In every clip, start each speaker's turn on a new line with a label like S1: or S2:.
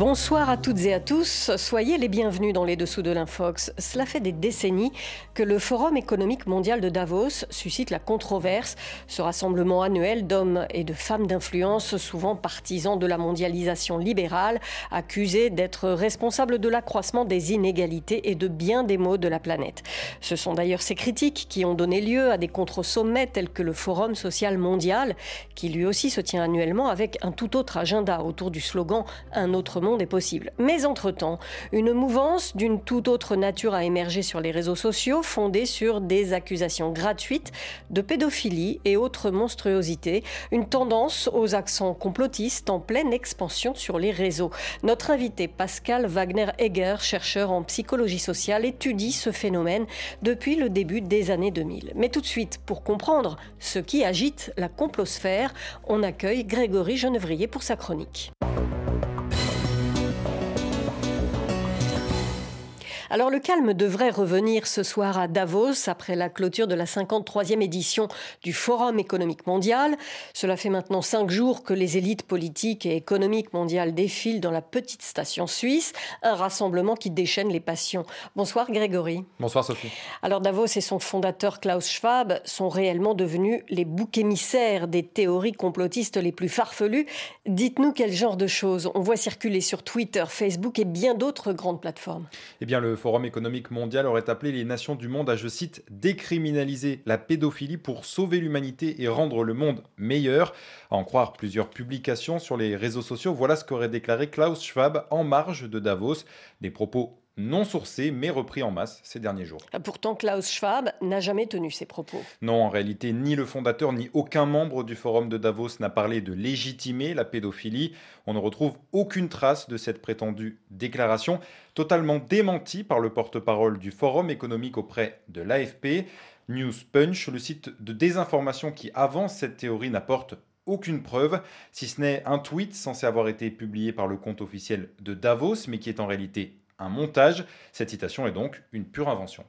S1: Bonsoir à toutes et à tous, soyez les bienvenus dans les dessous de l'Infox. Cela fait des décennies que le Forum économique mondial de Davos suscite la controverse, ce rassemblement annuel d'hommes et de femmes d'influence, souvent partisans de la mondialisation libérale, accusés d'être responsables de l'accroissement des inégalités et de bien des maux de la planète. Ce sont d'ailleurs ces critiques qui ont donné lieu à des contre-sommets tels que le Forum social mondial, qui lui aussi se tient annuellement avec un tout autre agenda autour du slogan Un autre monde est possible. Mais entre-temps, une mouvance d'une toute autre nature a émergé sur les réseaux sociaux, fondée sur des accusations gratuites de pédophilie et autres monstruosités, une tendance aux accents complotistes en pleine expansion sur les réseaux. Notre invité Pascal Wagner-Egger, chercheur en psychologie sociale, étudie ce phénomène depuis le début des années 2000. Mais tout de suite, pour comprendre ce qui agite la complosphère, on accueille Grégory Genevrier pour sa chronique. Alors le calme devrait revenir ce soir à Davos après la clôture de la 53e édition du Forum économique mondial. Cela fait maintenant cinq jours que les élites politiques et économiques mondiales défilent dans la petite station suisse, un rassemblement qui déchaîne les passions. Bonsoir Grégory.
S2: Bonsoir Sophie.
S1: Alors Davos et son fondateur Klaus Schwab sont réellement devenus les boucs émissaires des théories complotistes les plus farfelues. Dites-nous quel genre de choses on voit circuler sur Twitter, Facebook et bien d'autres grandes plateformes.
S2: Eh bien le Forum économique mondial aurait appelé les nations du monde à, je cite, décriminaliser la pédophilie pour sauver l'humanité et rendre le monde meilleur. À en croire plusieurs publications sur les réseaux sociaux, voilà ce qu'aurait déclaré Klaus Schwab en marge de Davos. Des propos non sourcés mais repris en masse ces derniers jours.
S1: Pourtant, Klaus Schwab n'a jamais tenu ses propos.
S2: Non, en réalité, ni le fondateur ni aucun membre du forum de Davos n'a parlé de légitimer la pédophilie. On ne retrouve aucune trace de cette prétendue déclaration, totalement démentie par le porte-parole du forum économique auprès de l'AFP. News Punch, le site de désinformation qui avance cette théorie, n'apporte aucune preuve, si ce n'est un tweet censé avoir été publié par le compte officiel de Davos, mais qui est en réalité un montage. Cette citation est donc une pure invention.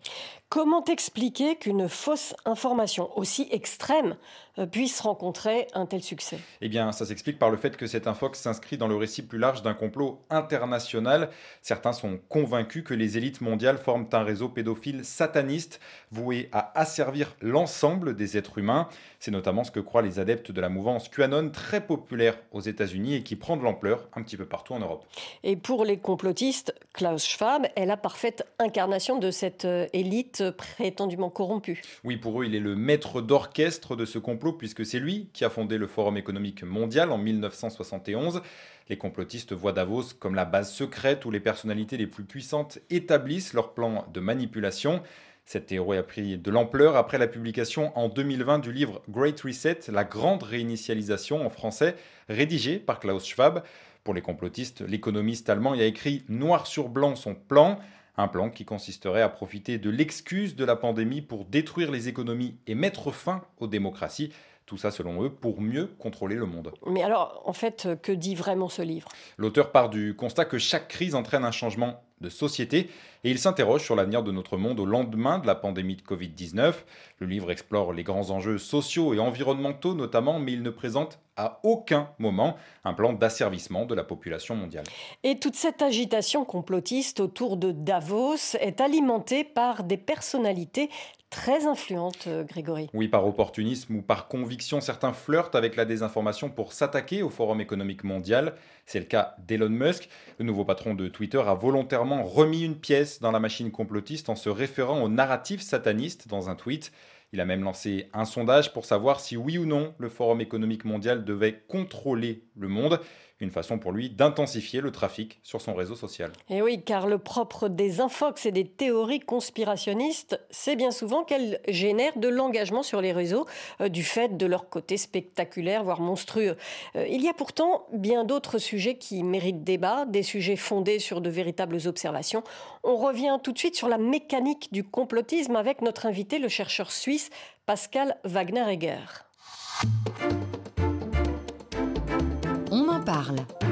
S1: Comment expliquer qu'une fausse information aussi extrême euh, puisse rencontrer un tel succès?
S2: Eh bien, ça s'explique par le fait que cette infox s'inscrit dans le récit plus large d'un complot international. Certains sont convaincus que les élites mondiales forment un réseau pédophile sataniste voué à asservir l'ensemble des êtres humains. C'est notamment ce que croient les adeptes de la mouvance QAnon, très populaire aux États-Unis et qui prend de l'ampleur un petit peu partout en Europe.
S1: Et pour les complotistes, Klaus Schwab est la parfaite incarnation de cette euh, élite prétendument corrompu.
S2: Oui, pour eux, il est le maître d'orchestre de ce complot, puisque c'est lui qui a fondé le Forum économique mondial en 1971. Les complotistes voient Davos comme la base secrète où les personnalités les plus puissantes établissent leurs plans de manipulation. Cette théorie a pris de l'ampleur après la publication en 2020 du livre Great Reset, la grande réinitialisation en français, rédigé par Klaus Schwab. Pour les complotistes, l'économiste allemand y a écrit noir sur blanc son plan, un plan qui consisterait à profiter de l'excuse de la pandémie pour détruire les économies et mettre fin aux démocraties. Tout ça, selon eux, pour mieux contrôler le monde.
S1: Mais alors, en fait, que dit vraiment ce livre?
S2: L'auteur part du constat que chaque crise entraîne un changement de société et il s'interroge sur l'avenir de notre monde au lendemain de la pandémie de Covid-19. Le livre explore les grands enjeux sociaux et environnementaux notamment, mais il ne présente à aucun moment un plan d'asservissement de la population mondiale.
S1: Et toute cette agitation complotiste autour de Davos est alimentée par des personnalités très influentes, euh, Grégory.
S2: Oui, par opportunisme ou par conviction, certains flirtent avec la désinformation pour s'attaquer au Forum économique mondial. C'est le cas d'Elon Musk. Le nouveau patron de Twitter a volontairement remis une pièce dans la machine complotiste en se référant au narratif sataniste dans un tweet. Il a même lancé un sondage pour savoir si oui ou non le Forum économique mondial devait contrôler le monde. Une façon pour lui d'intensifier le trafic sur son réseau social.
S1: Et oui, car le propre des infox et des théories conspirationnistes, c'est bien souvent qu'elles génèrent de l'engagement sur les réseaux euh, du fait de leur côté spectaculaire, voire monstrueux. Euh, il y a pourtant bien d'autres sujets qui méritent débat, des sujets fondés sur de véritables observations. On revient tout de suite sur la mécanique du complotisme avec notre invité, le chercheur suisse Pascal Wagner-Egger.
S3: Parle.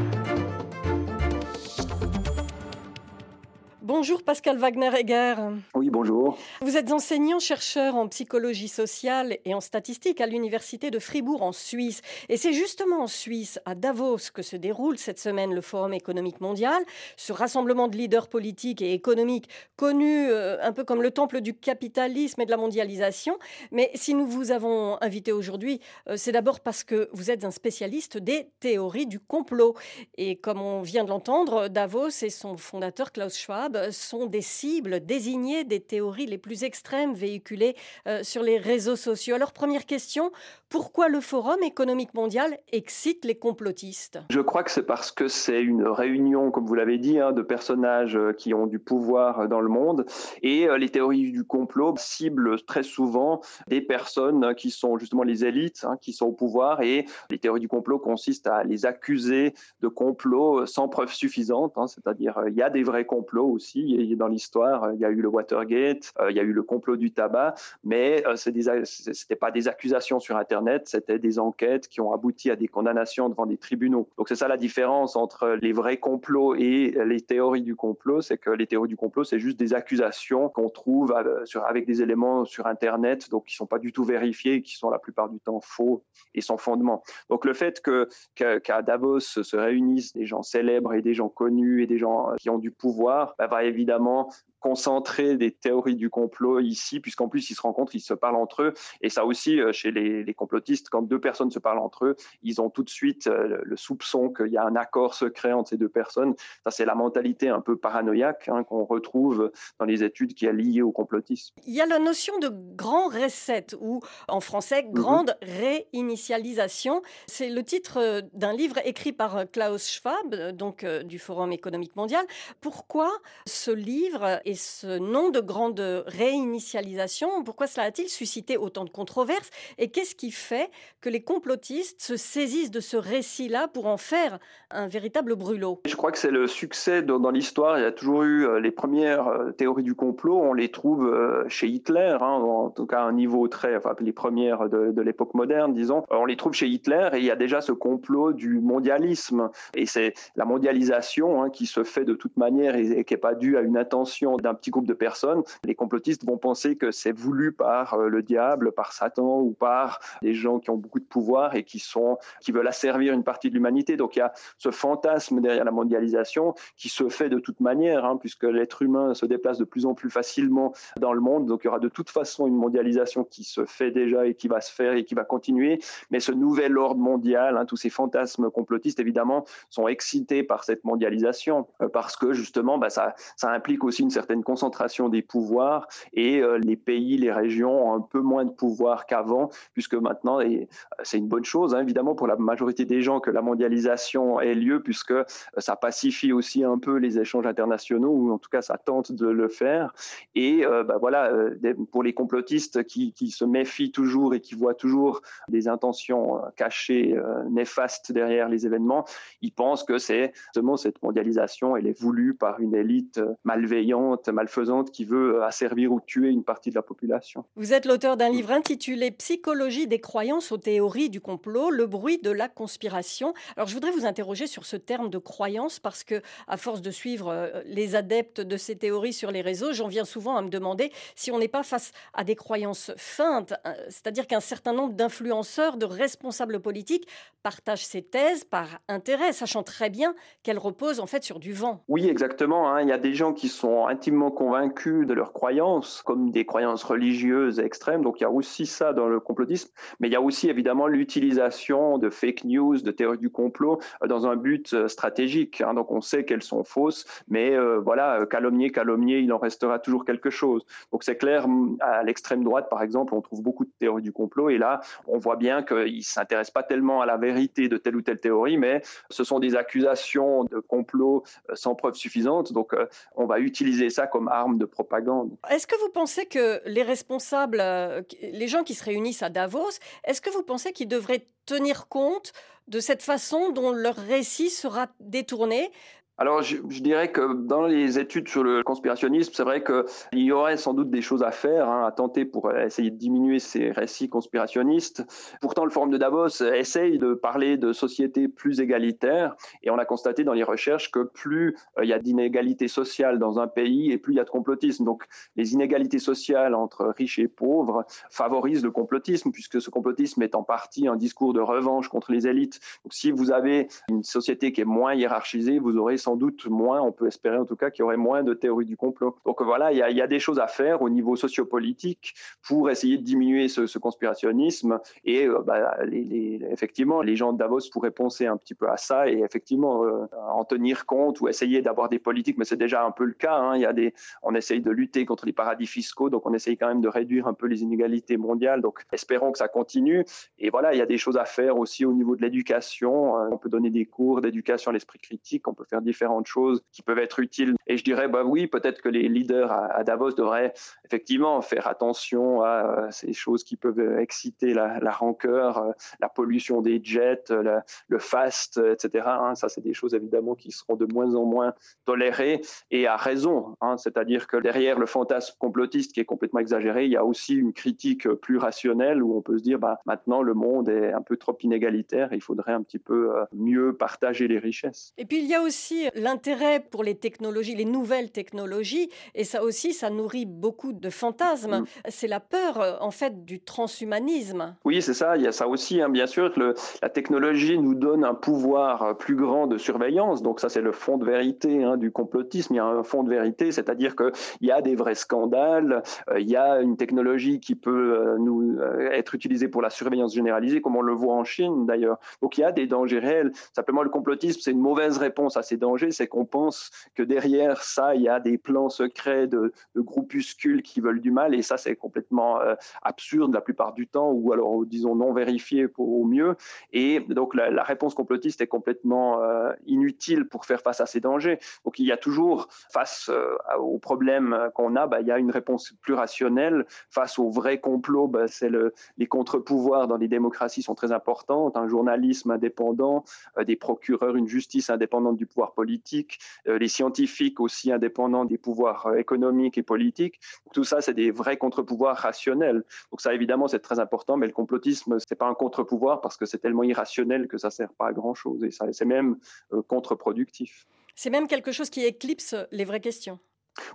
S1: Bonjour Pascal Wagner-Egger.
S3: Oui, bonjour.
S1: Vous êtes enseignant-chercheur en psychologie sociale et en statistique à l'Université de Fribourg en Suisse. Et c'est justement en Suisse, à Davos, que se déroule cette semaine le Forum économique mondial, ce rassemblement de leaders politiques et économiques connu euh, un peu comme le temple du capitalisme et de la mondialisation. Mais si nous vous avons invité aujourd'hui, euh, c'est d'abord parce que vous êtes un spécialiste des théories du complot. Et comme on vient de l'entendre, Davos et son fondateur Klaus Schwab sont des cibles désignées des théories les plus extrêmes véhiculées euh, sur les réseaux sociaux. Alors première question, pourquoi le Forum économique mondial excite les complotistes?
S3: Je crois que c'est parce que c'est une réunion, comme vous l'avez dit, hein, de personnages euh, qui ont du pouvoir dans le monde. Et euh, les théories du complot ciblent très souvent des personnes qui sont justement les élites, hein, qui sont au pouvoir. Et les théories du complot consistent à les accuser de complots sans preuve suffisante, hein, c'est-à-dire il y a des vrais complots aussi dans l'histoire. Il y a eu le Watergate, euh, il y a eu le complot du tabac, mais euh, ce n'était pas des accusations sur Internet, c'était des enquêtes qui ont abouti à des condamnations devant des tribunaux. Donc c'est ça la différence entre les vrais complots et les théories du complot, c'est que les théories du complot, c'est juste des accusations qu'on trouve euh, avec des éléments sur Internet, donc qui sont pas du tout vérifiés, qui sont la plupart du temps faux et sans fondement. Donc le fait que qu'à Davos se réunissent des gens célèbres et des gens connus et des gens qui ont du pouvoir, bah, va évidemment concentrer des théories du complot ici, puisqu'en plus ils se rencontrent, ils se parlent entre eux. Et ça aussi, euh, chez les, complotistes, quand deux personnes se parlent entre eux, ils ont tout de suite euh, le soupçon qu'il y a un accord secret entre ces deux personnes. Ça, c'est la mentalité un peu paranoïaque hein, qu'on retrouve dans les études qui est liée au complotisme.
S1: Il y a la notion de grand reset, ou en français, mhm. grande réinitialisation. C'est le titre euh, d'un livre écrit par Klaus Schwab, donc du Forum économique mondial. Pourquoi ce livre et ce nom de grande réinitialisation, pourquoi cela a-t-il suscité autant de controverses Et qu'est-ce qui fait que les complotistes se saisissent de ce récit-là pour en faire un véritable brûlot?
S3: Je crois que c'est le succès dans, l'histoire. Il y a toujours eu euh, les premières euh, théories du complot, on les trouve euh, chez Hitler, hein, en tout cas à un niveau très, les premières de, l'époque moderne, disons. On les trouve chez Hitler et il y a déjà ce complot du mondialisme. Et c'est la mondialisation hein, qui se fait de toute manière et qui n'est pas due à une intention d'un petit groupe de personnes, les complotistes vont penser que c'est voulu par euh, le diable, par Satan ou par des gens qui ont beaucoup de pouvoir et qui sont qui veulent asservir une partie de l'humanité. Donc il y a ce fantasme derrière la mondialisation qui se fait de toute manière, hein, puisque l'être humain se déplace de plus en plus facilement dans le monde. Donc il y aura de toute façon une mondialisation qui se fait déjà et qui va se faire et qui va continuer. Mais ce nouvel ordre mondial, hein, tous ces fantasmes complotistes évidemment sont excités par cette mondialisation euh, parce que justement bah, ça, ça implique aussi une certaine concentration des pouvoirs et euh, les pays, les régions ont un peu moins de pouvoir qu'avant, puisque maintenant, et euh, c'est une bonne chose hein, évidemment pour la majorité des gens que la mondialisation ait lieu, puisque euh, ça pacifie aussi un peu les échanges internationaux, ou en tout cas ça tente de le faire. Et bah, voilà, pour les complotistes qui, se méfient toujours et qui voient toujours des intentions cachées, néfastes derrière les événements, ils pensent que c'est justement cette mondialisation, elle est voulue par une élite malveillante malfaisante qui veut euh, asservir ou tuer une partie de la population.
S1: Vous êtes l'auteur d'un livre intitulé Psychologie des croyances aux théories du complot, le bruit de la conspiration. Alors je voudrais vous interroger sur ce terme de croyance parce que à force de suivre euh, les adeptes de ces théories sur les réseaux, j'en viens souvent à me demander si on n'est pas face à des croyances feintes, euh, c'est-à-dire qu'un certain nombre d'influenceurs, de responsables politiques partagent ces thèses par intérêt, sachant très bien qu'elles reposent en fait sur du vent.
S3: Oui, exactement. Hein. Il y a des gens qui sont convaincus de leurs croyances, comme des croyances religieuses extrêmes. Donc il y a aussi ça dans le complotisme, mais il y a aussi évidemment l'utilisation de fake news, de théories du complot euh, dans un but euh, stratégique. Hein. Donc on sait qu'elles sont fausses, mais euh, voilà, calomnier, calomnier, il en restera toujours quelque chose. Donc c'est clair, à l'extrême droite, par exemple, on trouve beaucoup de théories du complot, et là, on voit bien qu'ils ne s'intéressent pas tellement à la vérité de telle ou telle théorie, mais ce sont des accusations de complot sans preuve suffisante. Donc on va utiliser ça comme arme de propagande.
S1: Est-ce que vous pensez que les responsables, euh, les gens qui se réunissent à Davos, est-ce que vous pensez qu'ils devraient tenir compte de cette façon dont leur récit sera détourné
S3: alors, je, dirais que dans les études sur le conspirationnisme, c'est vrai qu'il y aurait sans doute des choses à faire, hein, à tenter pour essayer de diminuer ces récits conspirationnistes. Pourtant, le Forum de Davos essaye de parler de sociétés plus égalitaires, et on a constaté dans les recherches que plus euh, il y a d'inégalités sociales dans un pays, et plus il y a de complotisme. Donc, les inégalités sociales entre riches et pauvres favorisent le complotisme, puisque ce complotisme est en partie un discours de revanche contre les élites. Donc, si vous avez une société qui est moins hiérarchisée, vous aurez sans doute moins, on peut espérer en tout cas qu'il y aurait moins de théories du complot. Donc voilà, il y a, des choses à faire au niveau sociopolitique pour essayer de diminuer ce, conspirationnisme et euh, bah, effectivement, les gens de Davos pourraient penser un petit peu à ça et effectivement euh, en tenir compte ou essayer d'avoir des politiques, mais c'est déjà un peu le cas. Hein. Y a des, on essaye de lutter contre les paradis fiscaux, donc on essaye quand même de réduire un peu les inégalités mondiales. Donc espérons que ça continue. Et voilà, il y a des choses à faire aussi au niveau de l'éducation. On peut donner des cours d'éducation à l'esprit critique, on peut faire différents différentes choses qui peuvent être utiles. Et je dirais, bah oui, peut-être que les leaders à, Davos devraient effectivement faire attention à euh, ces choses qui peuvent exciter la, rancœur, euh, la pollution des jets, le fast, etc. Hein. Ça, c'est des choses évidemment qui seront de moins en moins tolérées et à raison. Hein. C'est-à-dire que derrière le fantasme complotiste qui est complètement exagéré, il y a aussi une critique plus rationnelle où on peut se dire, bah, maintenant le monde est un peu trop inégalitaire, il faudrait un petit peu euh, mieux partager les richesses.
S1: Et puis il y a aussi l'intérêt pour les technologies, les nouvelles technologies, et ça aussi, ça nourrit beaucoup de fantasmes. Mm. C'est la peur, euh, en fait, du transhumanisme.
S3: Oui, c'est ça. Il y a ça aussi, hein. bien sûr. Que la technologie nous donne un pouvoir euh, plus grand de surveillance. Donc ça, c'est le fond de vérité hein, du complotisme. Il y a un fond de vérité, c'est-à-dire qu'il y a des vrais scandales. Euh, il y a une technologie qui peut nous être utilisée pour la surveillance généralisée, comme on le voit en Chine d'ailleurs. Donc il y a des dangers réels. Simplement, le complotisme, c'est une mauvaise réponse à ces dangers c'est qu'on pense que derrière ça, il y a des plans secrets de, groupuscules qui veulent du mal, et ça, c'est complètement euh, absurde la plupart du temps, ou alors, disons, non vérifié au mieux. Et donc, la, réponse complotiste est complètement euh, inutile pour faire face à ces dangers. Donc, il y a toujours, face euh, aux problèmes qu'on a, bah, il y a une réponse plus rationnelle. Face aux vrais complots, bah, c'est le, les contre-pouvoirs dans les démocraties sont très importants, un journalisme indépendant, des procureurs, une justice indépendante du pouvoir euh, les scientifiques aussi indépendants des pouvoirs euh, économiques et politiques. Tout ça, c'est des vrais contre-pouvoirs rationnels. Donc ça, évidemment, c'est très important, mais le complotisme, c'est pas un contre-pouvoir parce que c'est tellement irrationnel que ça sert pas à grand-chose et c'est même euh, contre-productif.
S1: C'est même quelque chose qui éclipse les vraies questions.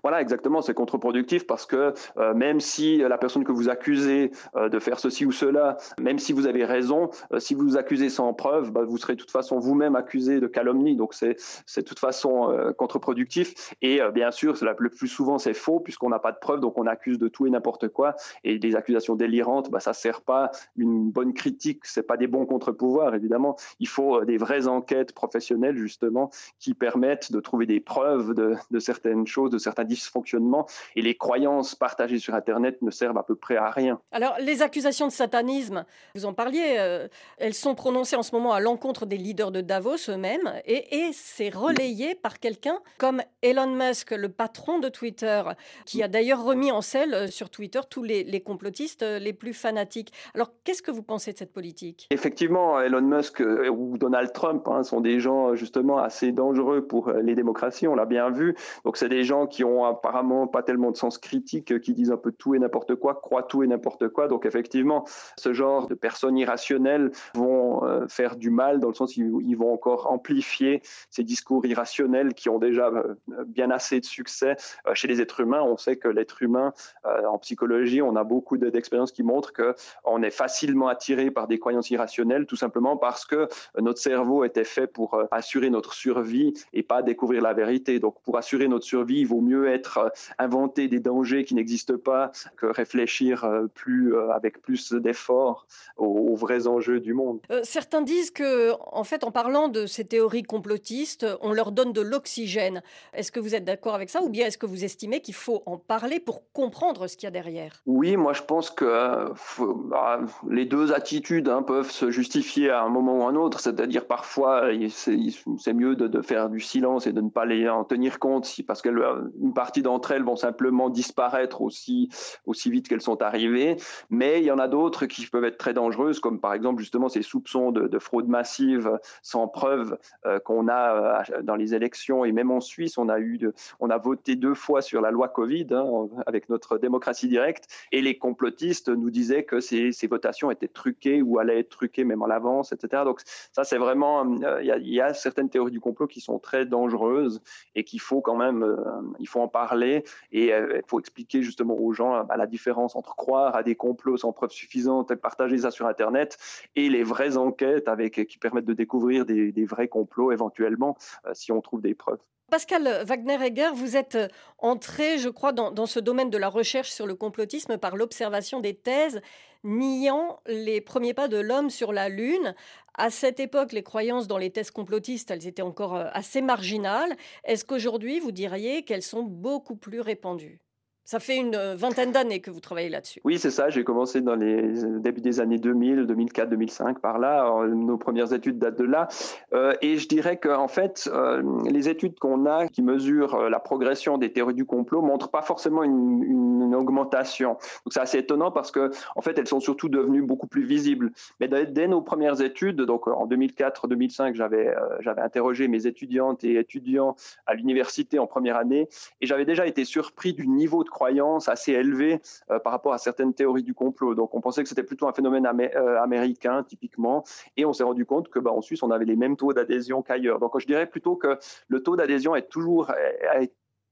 S3: Voilà, exactement, c'est contre-productif parce que euh, même si la personne que vous accusez euh, de faire ceci ou cela, même si vous avez raison, euh, si vous vous accusez sans preuve, bah, vous serez de toute façon vous-même accusé de calomnie. Donc c'est de toute façon contre-productif. Et bien sûr, le plus souvent c'est faux puisqu'on n'a pas de preuves, donc on accuse de tout et n'importe quoi. Et des accusations délirantes, bah, ça sert pas une bonne critique, c'est pas des bons contre-pouvoirs évidemment. Il faut des vraies enquêtes professionnelles justement qui permettent de trouver des preuves de, de certaines choses, de certaines certains dysfonctionnements et les croyances partagées sur Internet ne servent à peu près à rien.
S1: Alors, les accusations de satanisme, vous en parliez, euh, elles sont prononcées en ce moment à l'encontre des leaders de Davos eux-mêmes et, et c'est relayé par quelqu'un comme Elon Musk, le patron de Twitter, qui a d'ailleurs remis en selle euh, sur Twitter tous les, complotistes euh, les plus fanatiques. Alors, qu'est-ce que vous pensez de cette politique?
S3: Effectivement, Elon Musk ou Donald Trump hein, sont des gens justement assez dangereux pour les démocraties, on l'a bien vu. Donc, c'est des gens qui ont apparemment pas tellement de sens critique, euh, qui disent un peu tout et n'importe quoi, croient tout et n'importe quoi. Donc effectivement, ce genre de personnes irrationnelles vont euh, faire du mal dans le sens où ils vont encore amplifier ces discours irrationnels qui ont déjà euh, bien assez de succès chez les êtres humains. On sait que l'être humain, en psychologie, on a beaucoup d'expériences qui montrent que on est facilement attiré par des croyances irrationnelles, tout simplement parce que notre cerveau était fait pour assurer notre survie et pas découvrir la vérité. Donc pour assurer notre survie, il vaut mieux être euh, inventer des dangers qui n'existent pas que réfléchir euh, plus euh, avec plus d'efforts aux, vrais enjeux du monde.
S1: Certains disent que, en fait, en parlant de ces théories complotistes, on leur donne de l'oxygène. Est-ce que vous êtes d'accord avec ça, ou bien est-ce que vous estimez qu'il faut en parler pour comprendre ce qu'il y a derrière?
S3: Oui, moi je pense que bah, les deux attitudes hein, peuvent se justifier à un moment ou un autre. C'est-à-dire parfois c'est mieux de, faire du silence et de ne pas les en tenir compte, parce qu'une partie d'entre elles vont simplement disparaître aussi, aussi vite qu'elles sont arrivées. Mais il y en a d'autres qui peuvent être très dangereuses, comme par exemple justement ces sous de, fraude massive sans preuve qu'on a dans les élections et même en Suisse, on a eu, on a voté deux fois sur la loi Covid hein, avec notre démocratie directe et les complotistes nous disaient que ces, votations étaient truquées ou allaient être truquées même en l'avance, etc. Donc ça, c'est vraiment, il y, a certaines théories du complot qui sont très dangereuses et qu'il faut quand même, il faut en parler et il faut expliquer justement aux gens bah, la différence entre croire à des complots sans preuves suffisantes et partager ça sur Internet et les enquêtes avec, qui permettent de découvrir des, vrais complots éventuellement euh, si on trouve des preuves.
S1: Pascal Wagner-Egger, vous êtes entré, je crois, dans, dans, ce domaine de la recherche sur le complotisme par l'observation des thèses niant les premiers pas de l'homme sur la Lune. À cette époque, les croyances dans les thèses complotistes, elles étaient encore euh, assez marginales. Est-ce qu'aujourd'hui, vous diriez qu'elles sont beaucoup plus répandues? Ça fait une euh, vingtaine d'années que vous travaillez là-dessus.
S3: Oui, c'est ça. J'ai commencé dans les euh, débuts des années 2000, 2004, 2005, par là. nos premières études datent de là. Euh, et je dirais qu'en fait, les études qu'on a qui mesurent la progression des théories du complot montrent pas forcément une, une augmentation. Donc c'est assez étonnant parce que en fait, elles sont surtout devenues beaucoup plus visibles. Mais dès, nos premières études, donc en 2004-2005, j'avais j'avais interrogé mes étudiantes et étudiants à l'université en première année et j'avais déjà été surpris du niveau de croyance assez élevée euh, par rapport à certaines théories du complot. Donc on pensait que c'était plutôt un phénomène euh, américain typiquement, et on s'est rendu compte que bah, en Suisse on avait les mêmes taux d'adhésion qu'ailleurs. Donc je dirais plutôt que le taux d'adhésion est toujours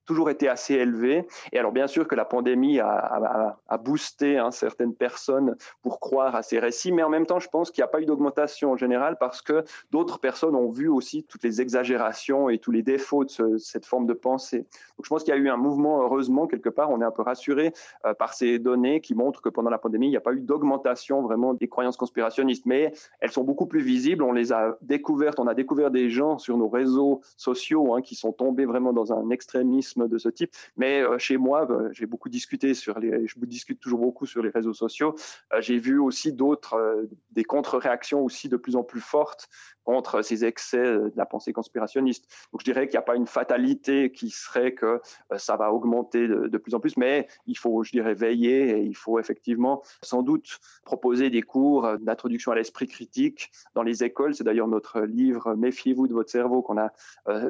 S3: toujours été assez élevé. Et alors, bien sûr que la pandémie a, boosté hein, certaines personnes pour croire à ces récits, mais en même temps, je pense qu'il n'y a pas eu d'augmentation en général parce que d'autres personnes ont vu aussi toutes les exagérations et tous les défauts de cette forme de pensée. Donc, je pense qu'il y a eu un mouvement, heureusement, quelque part, on est un peu rassuré euh, par ces données qui montrent que pendant la pandémie, il n'y a pas eu d'augmentation vraiment des croyances conspirationnistes, mais elles sont beaucoup plus visibles. On les a découvertes, on a découvert des gens sur nos réseaux sociaux hein, qui sont tombés vraiment dans un extrémisme de ce type. Mais euh, chez moi, euh, j'ai beaucoup discuté sur les, je discute toujours beaucoup sur les réseaux sociaux. Euh, j'ai vu aussi d'autres, des contre-réactions aussi de plus en plus fortes contre ces excès de la pensée conspirationniste. Donc je dirais qu'il n'y a pas une fatalité qui serait que ça va augmenter de, plus en plus, mais il faut, je dirais, veiller et il faut effectivement sans doute proposer des cours d'introduction à l'esprit critique dans les écoles. C'est d'ailleurs notre livre Méfiez-vous de votre cerveau qu'on a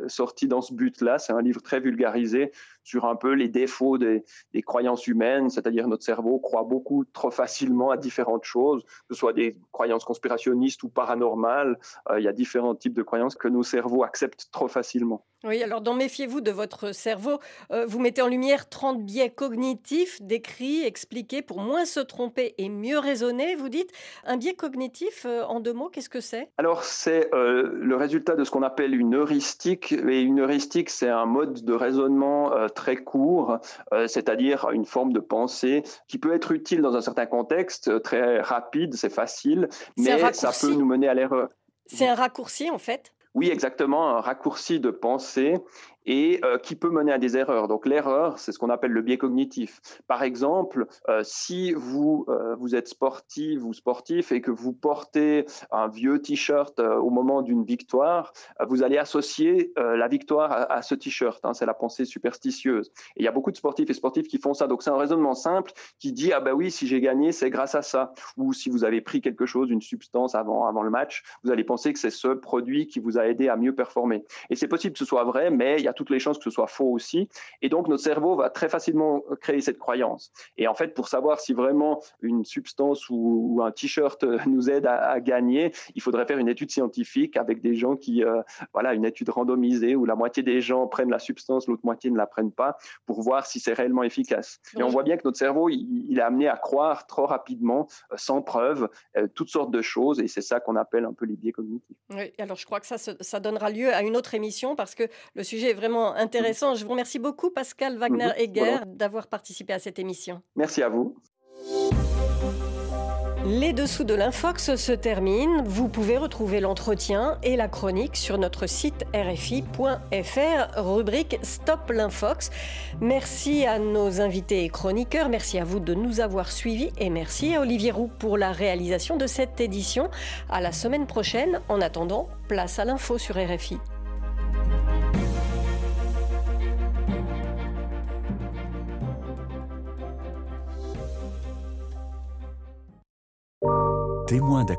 S3: sorti dans ce but-là. C'est un livre très vulgarisé sur un peu les défauts des, croyances humaines, c'est-à-dire notre cerveau croit beaucoup trop facilement à différentes choses, que ce soit des croyances conspirationnistes ou paranormales. Euh, il y a différents types de croyances que nos cerveaux acceptent trop facilement.
S1: Oui, alors dans Méfiez-vous de votre cerveau, euh, vous mettez en lumière 30 biais cognitifs décrits, expliqués pour moins se tromper et mieux raisonner, vous dites. Un biais cognitif, euh, en deux mots, qu'est-ce que c'est?
S3: Alors c'est le résultat de ce qu'on appelle une heuristique. Et une heuristique, c'est un mode de raisonnement euh, très court, euh, c'est-à-dire une forme de pensée qui peut être utile dans un certain contexte, euh, très rapide, c'est facile, mais ça peut nous mener à l'erreur.
S1: C'est un raccourci en fait?
S3: Oui, exactement, un raccourci de pensée et euh, qui peut mener à des erreurs. Donc l'erreur, c'est ce qu'on appelle le biais cognitif. Par exemple, euh, si vous euh, vous êtes sportif ou sportif et que vous portez un vieux t-shirt au moment d'une victoire, vous allez associer la victoire à, ce t-shirt. Hein, c'est la pensée superstitieuse. Et il y a beaucoup de sportifs et sportifs qui font ça. Donc c'est un raisonnement simple qui dit ah ben oui, si j'ai gagné, c'est grâce à ça. Ou si vous avez pris quelque chose, une substance avant avant le match, vous allez penser que c'est ce produit qui vous a aidé à mieux performer. Et c'est possible que ce soit vrai, mais il y a toutes les chances que ce soit faux aussi. Et donc, notre cerveau va très facilement créer cette croyance. Et en fait, pour savoir si vraiment une substance ou, un t-shirt nous aide à, gagner, il faudrait faire une étude scientifique avec des gens qui, euh, voilà, une étude randomisée où la moitié des gens prennent la substance, l'autre moitié ne la prennent pas, pour voir si c'est réellement efficace. Et on voit bien que notre cerveau, il, est amené à croire trop rapidement, euh, sans preuve, euh, toutes sortes de choses. Et c'est ça qu'on appelle un peu les biais cognitifs.
S1: Oui, alors je crois que ça, ça donnera lieu à une autre émission parce que le sujet est vraiment intéressant. Je vous remercie beaucoup, Pascal Wagner-Egger, d'avoir participé à cette émission.
S3: Merci à vous.
S1: Les dessous de l'Infox se terminent. Vous pouvez retrouver l'entretien et la chronique sur notre site rfi.fr, rubrique Stop l'Infox. Merci à nos invités et chroniqueurs. Merci à vous de nous avoir suivis et merci à Olivier Roux pour la réalisation de cette édition. À la semaine prochaine. En attendant, place à l'info sur RFI.
S4: Témoin d'actualité.